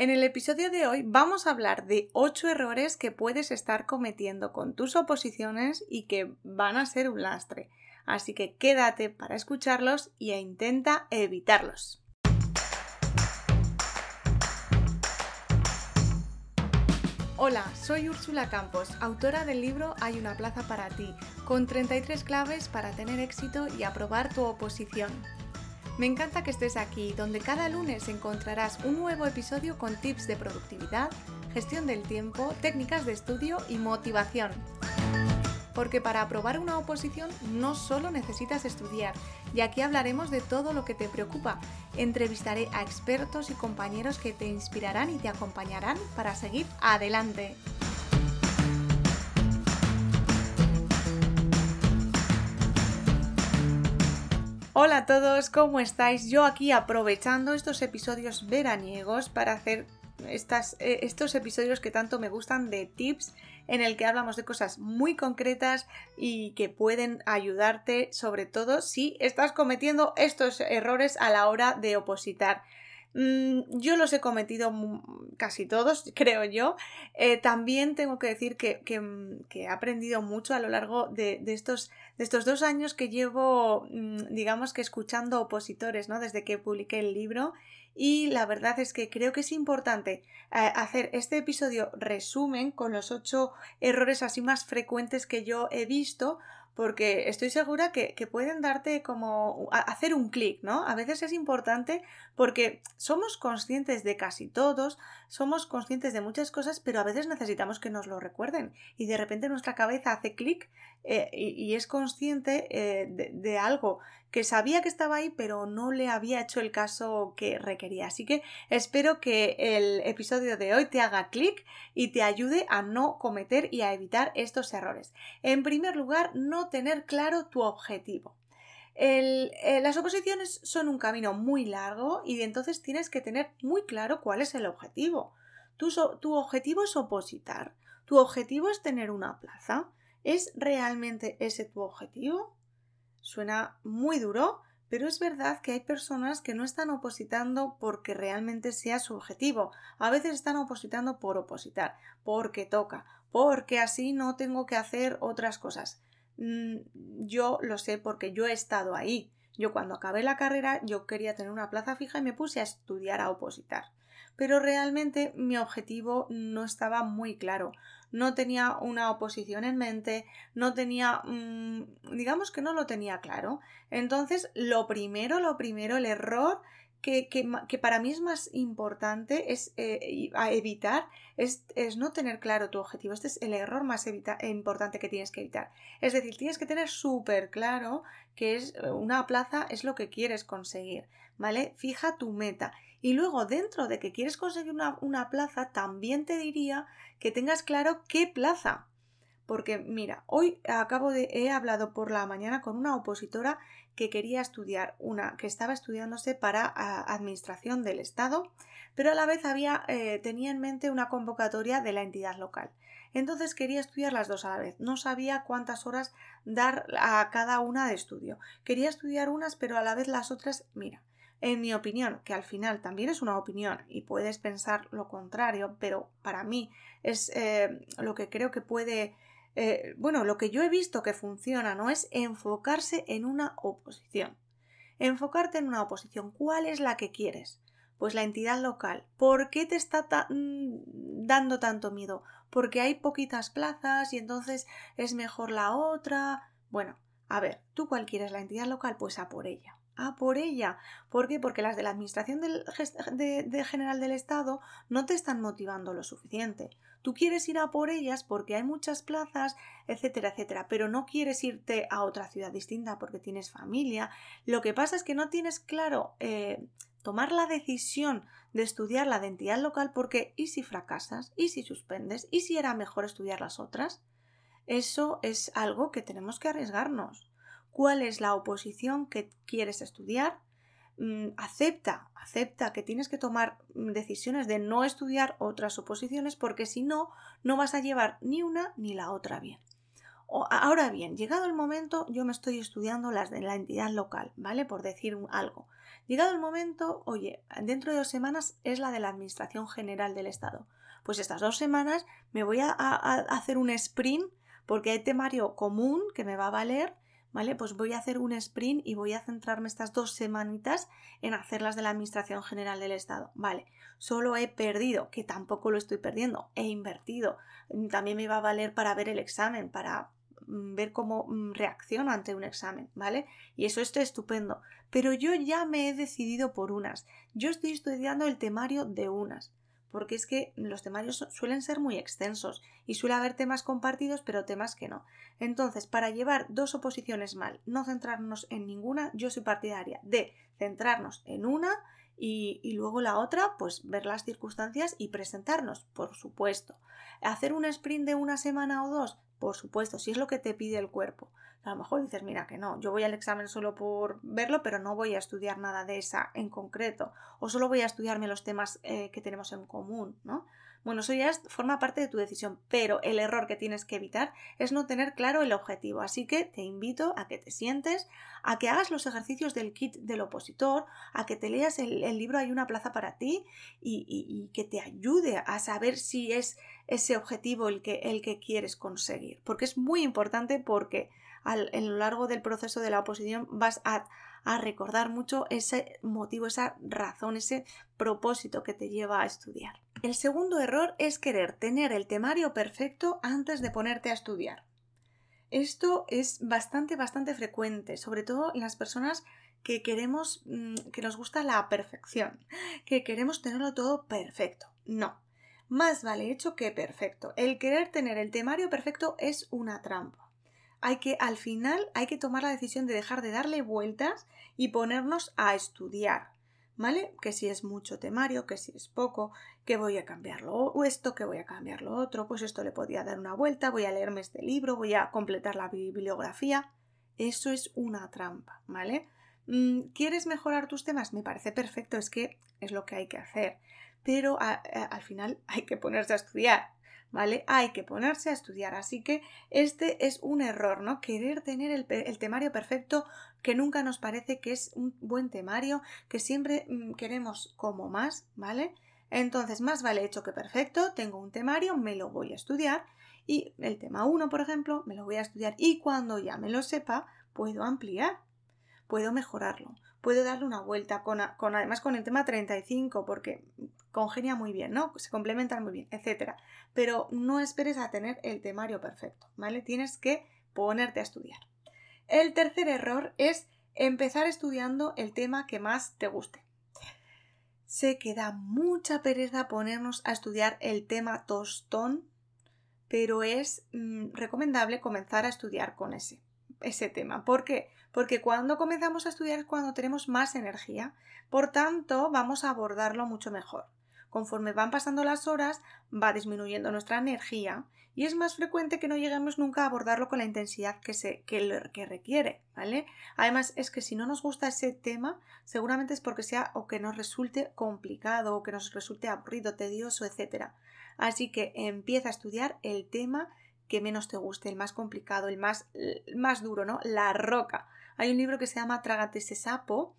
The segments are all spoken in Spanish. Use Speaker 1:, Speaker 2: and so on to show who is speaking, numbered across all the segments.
Speaker 1: En el episodio de hoy vamos a hablar de 8 errores que puedes estar cometiendo con tus oposiciones y que van a ser un lastre. Así que quédate para escucharlos e intenta evitarlos. Hola, soy Úrsula Campos, autora del libro Hay una plaza para ti, con 33 claves para tener éxito y aprobar tu oposición. Me encanta que estés aquí, donde cada lunes encontrarás un nuevo episodio con tips de productividad, gestión del tiempo, técnicas de estudio y motivación. Porque para aprobar una oposición no solo necesitas estudiar, y aquí hablaremos de todo lo que te preocupa. Entrevistaré a expertos y compañeros que te inspirarán y te acompañarán para seguir adelante. Hola a todos, ¿cómo estáis? Yo aquí aprovechando estos episodios veraniegos para hacer eh, estos episodios que tanto me gustan de tips en el que hablamos de cosas muy concretas y que pueden ayudarte sobre todo si estás cometiendo estos errores a la hora de opositar. Mm, yo los he cometido casi todos, creo yo. Eh, también tengo que decir mm, que, he aprendido mucho a lo largo de, estos, de, estos, dos años que llevo, mm, digamos que escuchando opositores, ¿no? Desde que publiqué el libro. Y la verdad es que creo que es importante eh, hacer este episodio resumen con los ocho errores así más frecuentes que yo he visto porque estoy segura que, pueden darte como hacer un clic, ¿no? A veces es importante porque somos conscientes de casi todos, somos conscientes de muchas cosas, pero a veces necesitamos que nos lo recuerden y de repente nuestra cabeza hace clic eh, y, es consciente eh, de, algo que sabía que estaba ahí, pero no le había hecho el caso que requería. Así que espero que el episodio de hoy te haga clic y te ayude a no cometer y a evitar estos errores. En primer lugar, no tener claro tu objetivo. Eh, las oposiciones son un camino muy largo y entonces tienes que tener muy claro cuál es el objetivo. tu objetivo es opositar. Tu objetivo es tener una plaza. ¿Es realmente ese tu objetivo? Suena muy duro, pero es verdad que hay personas que no están opositando porque realmente sea su objetivo. A veces están opositando por opositar, porque toca, porque así no tengo que hacer otras cosas. Mm, yo lo sé porque yo he estado ahí. Yo cuando acabé la carrera yo quería tener una plaza fija y me puse a estudiar a opositar pero realmente mi objetivo no estaba muy claro. No tenía una oposición en mente, no tenía, mm, digamos que no lo tenía claro. Entonces, lo primero, lo primero, el error que, para mí es más importante es eh, evitar es, no tener claro tu objetivo. Este es el error más importante que tienes que evitar. Es decir, tienes que tener súper claro que es una plaza es lo que quieres conseguir, ¿vale? Fija tu meta y luego, dentro de que quieres conseguir una, plaza, también te diría que tengas claro qué plaza. Porque, mira, hoy acabo de. he hablado por la mañana con una opositora que quería estudiar una, que estaba estudiándose para administración del Estado, pero a la vez había, eh, tenía en mente una convocatoria de la entidad local. Entonces quería estudiar las dos a la vez. No sabía cuántas horas dar a cada una de estudio. Quería estudiar unas, pero a la vez las otras, mira, en mi opinión, que al final también es una opinión y puedes pensar lo contrario, pero para mí es eh, lo que creo que puede, eh, bueno, lo que yo he visto que funciona, ¿no? Es enfocarse en una oposición. Enfocarte en una oposición. ¿Cuál es la que quieres? Pues la entidad local. ¿Por qué te está mm, dando tanto miedo? Porque hay poquitas plazas y entonces es mejor la otra. Bueno, a ver, ¿tú cuál quieres la entidad local? Pues a por ella a por ella. ¿Por qué? Porque las de la Administración de, General del Estado no te están motivando lo suficiente. Tú quieres ir a por ellas porque hay muchas plazas, etcétera, etcétera, pero no quieres irte a otra ciudad distinta porque tienes familia. Lo que pasa es que no tienes claro eh, tomar la decisión de estudiar la identidad local porque ¿y si fracasas? ¿Y si suspendes? ¿Y si era mejor estudiar las otras? Eso es algo que tenemos que arriesgarnos cuál es la oposición que quieres estudiar, mm, acepta, acepta que tienes que tomar decisiones de no estudiar otras oposiciones porque si no, no vas a llevar ni una ni la otra bien. ahora bien, llegado el momento, yo me estoy estudiando las de la entidad local, ¿vale? Por decir algo. Llegado el momento, oye, dentro de dos semanas es la de la Administración General del Estado. Pues estas dos semanas me voy a, hacer un sprint porque hay temario común que me va a valer ¿vale? Pues voy a hacer un sprint y voy a centrarme estas dos semanitas en hacerlas de la Administración General del Estado. Vale, solo he perdido, que tampoco lo estoy perdiendo, he invertido. También me va a valer para ver el examen, para mm, ver cómo mm, reacciono ante un examen, ¿vale? Y eso está estupendo pero yo ya me he decidido por unas. Yo estoy estudiando el temario de unas, porque es que los temarios suelen ser muy extensos y suele haber temas compartidos, pero temas que no. Entonces, para llevar dos oposiciones mal, no centrarnos en ninguna, yo soy partidaria de centrarnos en una y, y, luego la otra, pues ver las circunstancias y presentarnos, por supuesto. Hacer un sprint de una semana o dos, por supuesto, si es lo que te pide el cuerpo. A lo mejor dices, mira que no, yo voy al examen solo por verlo, pero no voy a estudiar nada de esa en concreto, o solo voy a estudiarme los temas eh, que tenemos en común, ¿no? Bueno, eso ya forma parte de tu decisión, pero el error que tienes que evitar es no tener claro el objetivo. Así que te invito a que te sientes, a que hagas los ejercicios del kit del opositor, a que te leas el, libro Hay una plaza para ti y, que te ayude a saber si es ese objetivo el que, el que quieres conseguir. Porque es muy importante porque al, lo largo del proceso de la oposición vas a recordar mucho ese motivo, esa razón, ese propósito que te lleva a estudiar. El segundo error es querer tener el temario perfecto antes de ponerte a estudiar. Esto es bastante, bastante frecuente, sobre todo en las personas que queremos, mm, que nos gusta la perfección, que queremos tenerlo todo perfecto. No, más vale hecho que perfecto. El querer tener el temario perfecto es una trampa hay que, al final, hay que tomar la decisión de dejar de darle vueltas y ponernos a estudiar. ¿Vale? Que si es mucho temario, que si es poco, que voy a cambiarlo esto, que voy a cambiar lo otro, pues esto le podía dar una vuelta, voy a leerme este libro, voy a completar la bibliografía. Eso es una trampa, ¿vale? Mm, ¿Quieres mejorar tus temas? Me parece perfecto, es que es lo que hay que hacer. Pero al final hay que ponerse a estudiar. ¿Vale? Hay que ponerse a estudiar, así que este es un error, ¿no? Querer tener el, temario perfecto que nunca nos parece que es un buen temario, que siempre mm, queremos como más, ¿vale? Entonces, más vale hecho que perfecto, tengo un temario, me lo voy a estudiar y el tema 1, por ejemplo, me lo voy a estudiar y cuando ya me lo sepa, puedo ampliar, puedo mejorarlo, puedo darle una vuelta con, además con el tema 35 porque congenia muy bien, ¿no? Se complementan muy bien, etcétera. Pero no esperes a tener el temario perfecto, ¿vale? Tienes que ponerte a estudiar. El tercer error es empezar estudiando el tema que más te guste. Sé que da mucha pereza ponernos a estudiar el tema tostón, pero es mm, recomendable comenzar a estudiar con ese, ese tema. ¿Por qué? Porque cuando comenzamos a estudiar es cuando tenemos más energía, por tanto vamos a abordarlo mucho mejor. Conforme van pasando las horas, va disminuyendo nuestra energía y es más frecuente que no lleguemos nunca a abordarlo con la intensidad que, se, que, requiere, ¿vale? Además, es que si no nos gusta ese tema, seguramente es porque sea o que nos resulte complicado o que nos resulte aburrido, tedioso, etc. Así que empieza a estudiar el tema que menos te guste, el más complicado, el más, el más duro, ¿no? La roca. Hay un libro que se llama Trágate ese sapo,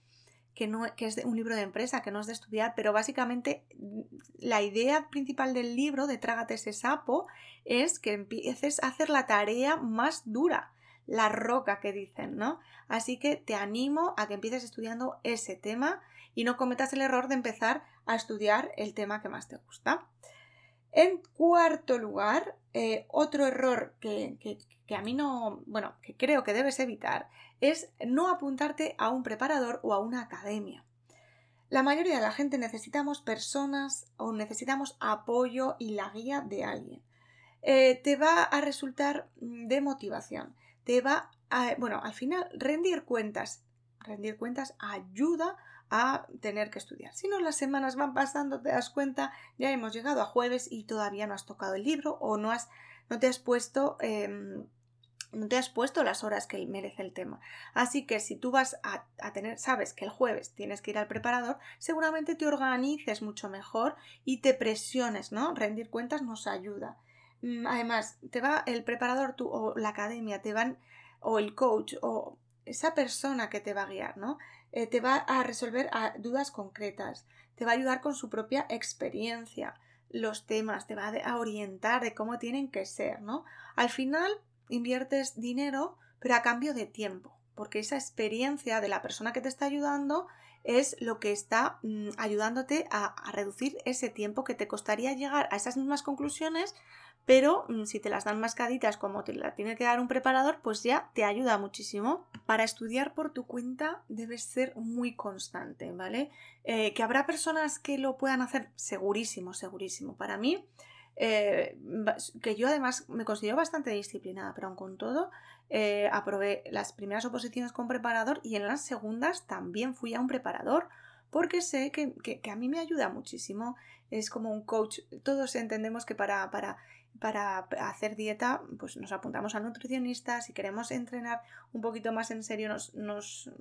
Speaker 1: que, no, que es un libro de empresa, que no es de estudiar, pero básicamente mm, la idea principal del libro de Trágate ese sapo es que empieces a hacer la tarea más dura, la roca que dicen, ¿no? Así que te animo a que empieces estudiando ese tema y no cometas el error de empezar a estudiar el tema que más te gusta. En cuarto lugar, eh, otro error que, que a mí no, bueno, que creo que debes evitar es no apuntarte a un preparador o a una academia. La mayoría de la gente necesitamos personas o necesitamos apoyo y la guía de alguien. Eh, te va a resultar de motivación, te va a, bueno, al final rendir cuentas, rendir cuentas ayuda a tener que estudiar. Si no, las semanas van pasando, te das cuenta, ya hemos llegado a jueves y todavía no has tocado el libro o no, has, no te has puesto em, no te has puesto las horas que merece el tema. Así que si tú vas a, tener, sabes que el jueves tienes que ir al preparador, seguramente te organices mucho mejor y te presiones, ¿no? Rendir cuentas nos ayuda. mm, además, te va el preparador tú, o la academia, te van, o el coach, o esa persona que te va a guiar, ¿no? Eh, te va a resolver dudas concretas, te va a ayudar con su propia experiencia, los temas, te va a orientar de cómo tienen que ser, ¿no? Al final inviertes dinero, pero a cambio de tiempo, porque esa experiencia de la persona que te está ayudando es lo que está mm, ayudándote a, reducir ese tiempo que te costaría llegar a esas mismas conclusiones, pero mm, si te las dan mascaditas como te la tiene que dar un preparador, pues ya te ayuda muchísimo. Para estudiar por tu cuenta debes ser muy constante, ¿vale? Eh, que habrá personas que lo puedan hacer segurísimo, segurísimo. Para mí, eh, que yo además me considero bastante disciplinada, pero aun con todo, eh, aprobé las primeras oposiciones con preparador y en las segundas también fui a un preparador porque sé que, a mí me ayuda muchísimo. Es como un coach. Todos entendemos que para, para, para hacer dieta, pues nos apuntamos al nutricionista. Si queremos entrenar un poquito más en serio, nos, nos,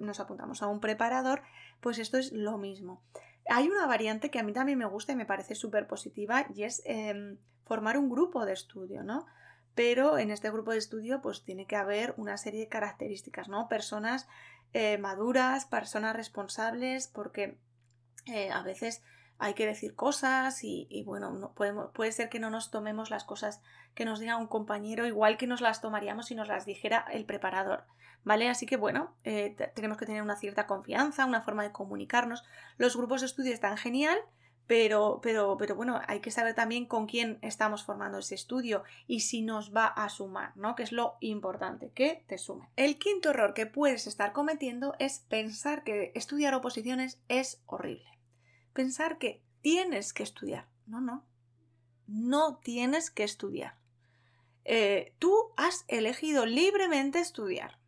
Speaker 1: nos apuntamos a un preparador. Pues esto es lo mismo. Hay una variante que a mí también me gusta y me parece súper positiva y es em, formar un grupo de estudio, ¿no? Pero en este grupo de estudio pues tiene que haber una serie de características, ¿no? Personas eh, maduras, personas responsables, porque eh, a veces hay que decir cosas y, bueno, no, podemos, puede ser que no nos tomemos las cosas que nos diga un compañero igual que nos las tomaríamos si nos las dijera el preparador. ¿Vale? Así que bueno, eh, tenemos que tener una cierta confianza, una forma de comunicarnos. Los grupos de estudio están genial, pero, pero, pero bueno, hay que saber también con quién estamos formando ese estudio y si nos va a sumar, ¿no? Que es lo importante, que te sume. El quinto error que puedes estar cometiendo es pensar que estudiar oposiciones es horrible. Pensar que tienes que estudiar. No, no. No tienes que estudiar. Eh, tú has elegido libremente estudiar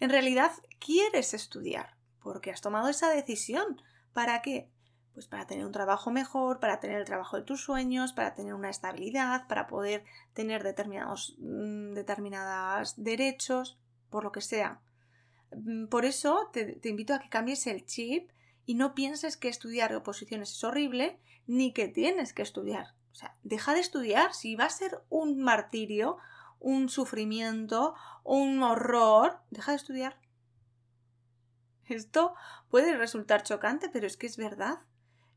Speaker 1: en realidad quieres estudiar, porque has tomado esa decisión. ¿Para qué? Pues para tener un trabajo mejor, para tener el trabajo de tus sueños, para tener una estabilidad, para poder tener determinados mm, derechos, por lo que sea. Mm, por eso te invito a que cambies el chip y no pienses que estudiar oposiciones es horrible, ni que tienes que estudiar. O sea, deja de estudiar. Si va a ser un martirio, un sufrimiento, un horror, deja de estudiar. Esto puede resultar chocante, pero es que es verdad.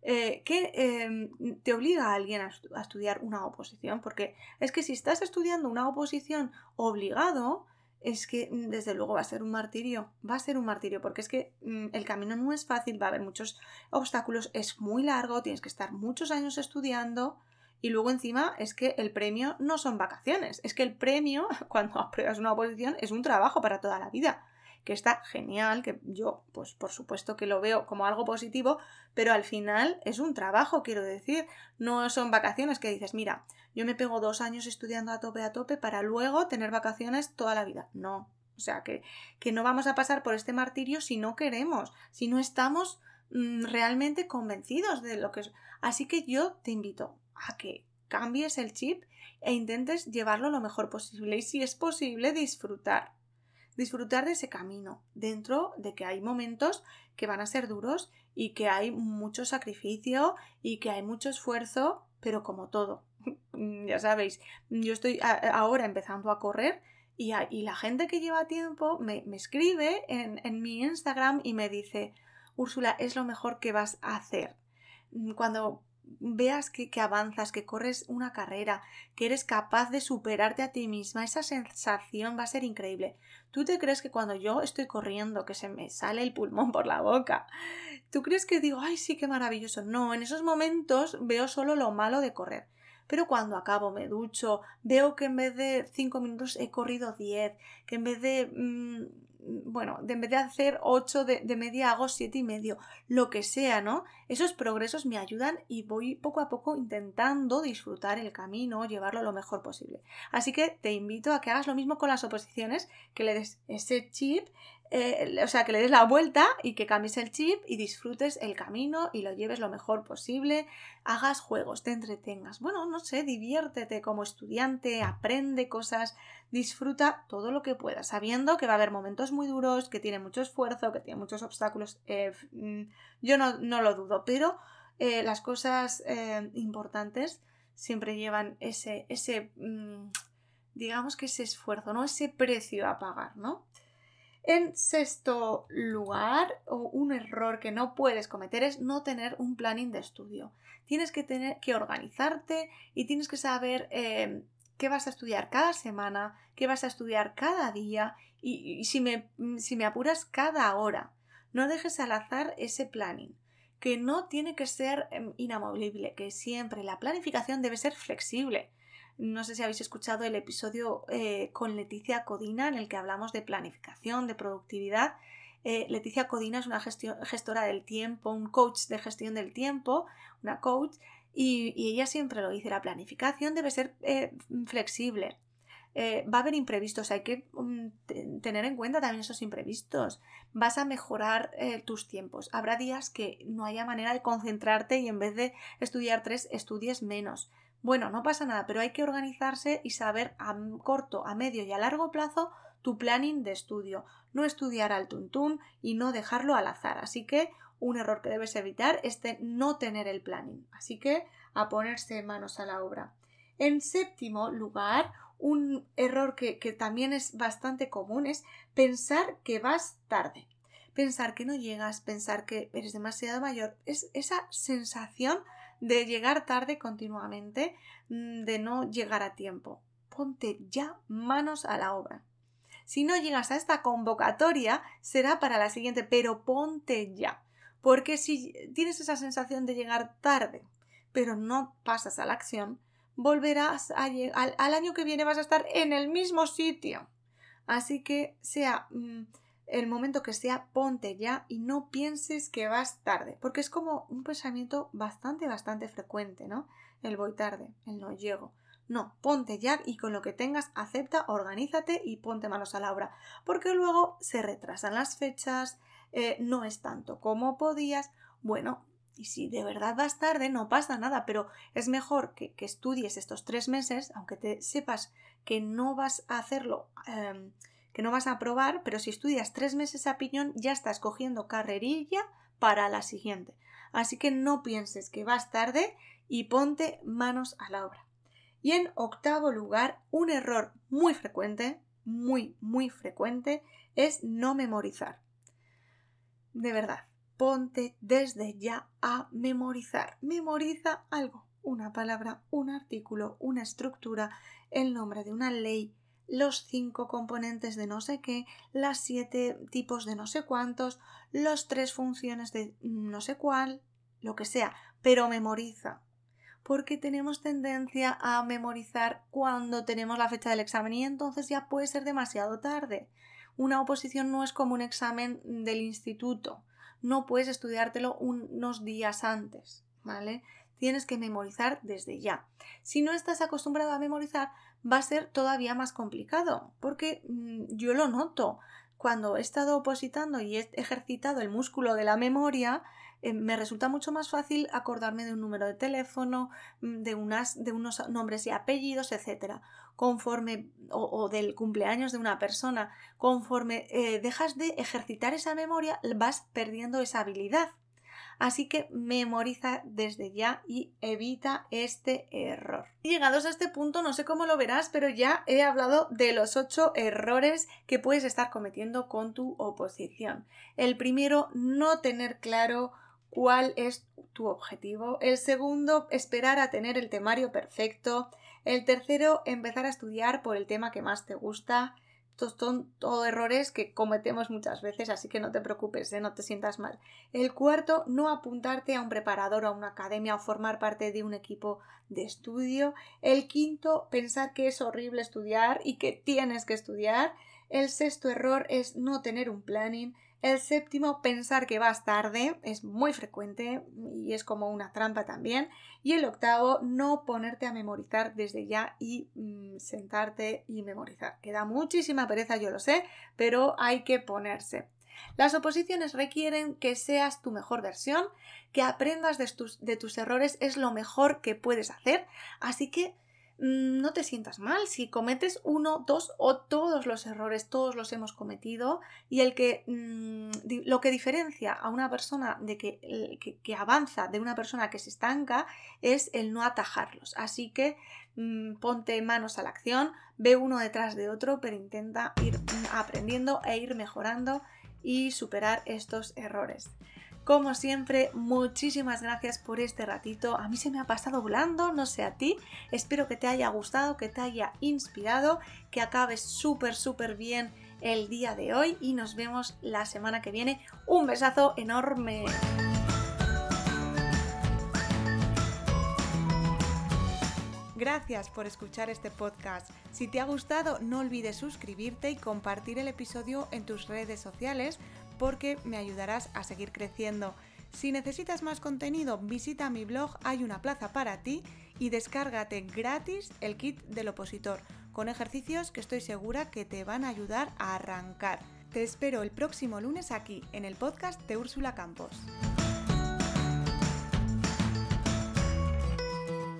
Speaker 1: Eh, que em, te obliga a alguien a, estudiar una oposición, porque es que si estás estudiando una oposición obligado, es que mm, desde luego va a ser un martirio, va a ser un martirio, porque es que mm, el camino no es fácil, va a haber muchos obstáculos, es muy largo, tienes que estar muchos años estudiando, y luego encima es que el premio no son vacaciones, es que el premio cuando apruebas una oposición es un trabajo para toda la vida, que está genial, que yo pues por supuesto que lo veo como algo positivo, pero al final es un trabajo, quiero decir, no son vacaciones que dices, mira, yo me pego dos años estudiando a tope a tope para luego tener vacaciones toda la vida. No, o sea que, que no vamos a pasar por este martirio si no queremos, si no estamos mm, realmente convencidos de lo que es. Así que yo te invito, a que cambies el chip e intentes llevarlo lo mejor posible y si es posible disfrutar. Disfrutar de ese camino, dentro de que hay momentos que van a ser duros y que hay mucho sacrificio y que hay mucho esfuerzo, pero como todo. ya sabéis, yo estoy ahora empezando a correr y, la gente que lleva tiempo me, escribe en, en mi Instagram y me dice, Úrsula, es lo mejor que vas a hacer. Cuando veas que, avanzas, que corres una carrera, que eres capaz de superarte a ti misma, esa sensación va a ser increíble. ¿Tú te crees que cuando yo estoy corriendo, que se me sale el pulmón por la boca, ¿tú crees que digo, ay, sí, qué maravilloso? No, en esos momentos veo solo lo malo de correr. Pero cuando acabo, me ducho, veo que en vez de 5 minutos he corrido 10, que en vez de mm, bueno, de en vez de hacer 8 de, media hago 7 y medio, lo que sea, ¿no? Esos progresos me ayudan y voy poco a poco intentando disfrutar el camino, llevarlo lo mejor posible. Así que te invito a que hagas lo mismo con las oposiciones, que le des ese chip eh, o sea, que le des la vuelta y que cambies el chip y disfrutes el camino y lo lleves lo mejor posible, hagas juegos, te entretengas, bueno, no sé, diviértete como estudiante, aprende cosas, disfruta todo lo que puedas, sabiendo que va a haber momentos muy duros, que tiene mucho esfuerzo, que tiene muchos obstáculos, eh, mm, yo no, lo dudo, pero eh, las cosas importantes siempre llevan ese, ese mm, digamos que ese esfuerzo, ¿no? Ese precio a pagar, ¿no? En sexto lugar, o un error que no puedes cometer es no tener un planning de estudio. Tienes que tener que organizarte y tienes que saber eh, qué vas a estudiar cada semana, qué vas a estudiar cada día y, si, me, si me apuras cada hora. No dejes al azar ese planning que no tiene que ser em, inamovible, que siempre la planificación debe ser flexible. No sé si habéis escuchado el episodio eh, con Leticia Codina en el que hablamos de planificación, de productividad. Eh, Leticia Codina es una gestora del tiempo, un coach de gestión del tiempo, una coach, y, ella siempre lo dice, la planificación debe ser eh, flexible. Eh, va a haber imprevistos, hay que mm, tener en cuenta también esos imprevistos. Vas a mejorar eh, tus tiempos. Habrá días que no haya manera de concentrarte y en vez de estudiar tres, estudies menos. Bueno, no pasa nada, pero hay que organizarse y saber a corto, a medio y a largo plazo tu planning de estudio. No estudiar al tuntún y no dejarlo al azar. Así que un error que debes evitar es no tener el planning. Así que a ponerse manos a la obra. En séptimo lugar, un error que, también es bastante común es pensar que vas tarde. Pensar que no llegas, pensar que eres demasiado mayor. Es esa sensación de llegar tarde continuamente, mm, de no llegar a tiempo. Ponte ya manos a la obra. Si no llegas a esta convocatoria, será para la siguiente, pero ponte ya. Porque si tienes esa sensación de llegar tarde, pero no pasas a la acción, volverás a al, al año que viene vas a estar en el mismo sitio. Así que sea mm, el momento que sea, ponte ya y no pienses que vas tarde, porque es como un pensamiento bastante, bastante frecuente, ¿no? El voy tarde, el no llego. No, ponte ya y con lo que tengas acepta, organízate y ponte manos a la obra, porque luego se retrasan las fechas, eh, no es tanto como podías. Bueno, y si de verdad vas tarde, no pasa nada, pero es mejor que, estudies estos tres meses, aunque te sepas que no vas a hacerlo, em, que no vas a aprobar, pero si estudias tres meses a piñón, ya estás cogiendo carrerilla para la siguiente. Así que no pienses que vas tarde y ponte manos a la obra. Y en octavo lugar, un error muy frecuente, muy, muy frecuente, es no memorizar. De verdad, ponte desde ya a memorizar. Memoriza algo, una palabra, un artículo, una estructura, el nombre de una ley, los cinco componentes de no sé qué, las siete tipos de no sé cuántos, los tres funciones de no sé cuál, lo que sea, pero memoriza. Porque tenemos tendencia a memorizar cuando tenemos la fecha del examen y entonces ya puede ser demasiado tarde. Una oposición no es como un examen del instituto no puedes estudiártelo unos días antes, ¿vale? Tienes que memorizar desde ya. Si no estás acostumbrado a memorizar, va a ser todavía más complicado, porque mm, yo lo noto. Cuando he estado opositando y he ejercitado el músculo de la memoria, eh, me resulta mucho más fácil acordarme de un número de teléfono, mm, de, unas, de unos nombres y apellidos, etc. Conforme, o, del cumpleaños de una persona, conforme eh, dejas de ejercitar esa memoria, vas perdiendo esa habilidad. Así que memoriza desde ya y evita este error. llegados a este punto, no sé cómo lo verás, pero ya he hablado de los ocho errores que puedes estar cometiendo con tu oposición. El primero, no tener claro cuál es tu objetivo. El segundo, esperar a tener el temario perfecto. El tercero, empezar a estudiar por el tema que más te gusta. Estos son todos errores que cometemos muchas veces, así que no te preocupes, ¿eh? no te sientas mal. El cuarto, no apuntarte a un preparador a una academia o formar parte de un equipo de estudio. El quinto, pensar que es horrible estudiar y que tienes que estudiar. El sexto error es no tener un planning. El séptimo, pensar que vas tarde, es muy frecuente y es como una trampa también. Y el octavo, no ponerte a memorizar desde ya y mm, sentarte y memorizar. Queda muchísima pereza, yo lo sé, pero hay que ponerse. Las oposiciones requieren que seas tu mejor versión, que aprendas de tus, de tus errores, es lo mejor que puedes hacer. Así que no te sientas mal si cometes uno, dos o todos los errores, todos los hemos cometido y el que mm, lo que diferencia a una persona de que, que, avanza de una persona que se estanca es el no atajarlos. Así que mm, ponte manos a la acción, ve uno detrás de otro, pero intenta ir aprendiendo e ir mejorando y superar estos errores. Como siempre, muchísimas gracias por este ratito. A mí se me ha pasado volando, no sé a ti. Espero que te haya gustado, que te haya inspirado, que acabes súper, súper bien el día de hoy y nos vemos la semana que viene. Un besazo enorme. Gracias por escuchar este podcast. Si te ha gustado, no olvides suscribirte y compartir el episodio en tus redes sociales porque me ayudarás a seguir creciendo. Si necesitas más contenido, visita mi blog Hay una plaza para ti y descárgate gratis el kit del opositor, con ejercicios que estoy segura que te van a ayudar a arrancar. Te espero el próximo lunes aquí, en el podcast de Úrsula Campos.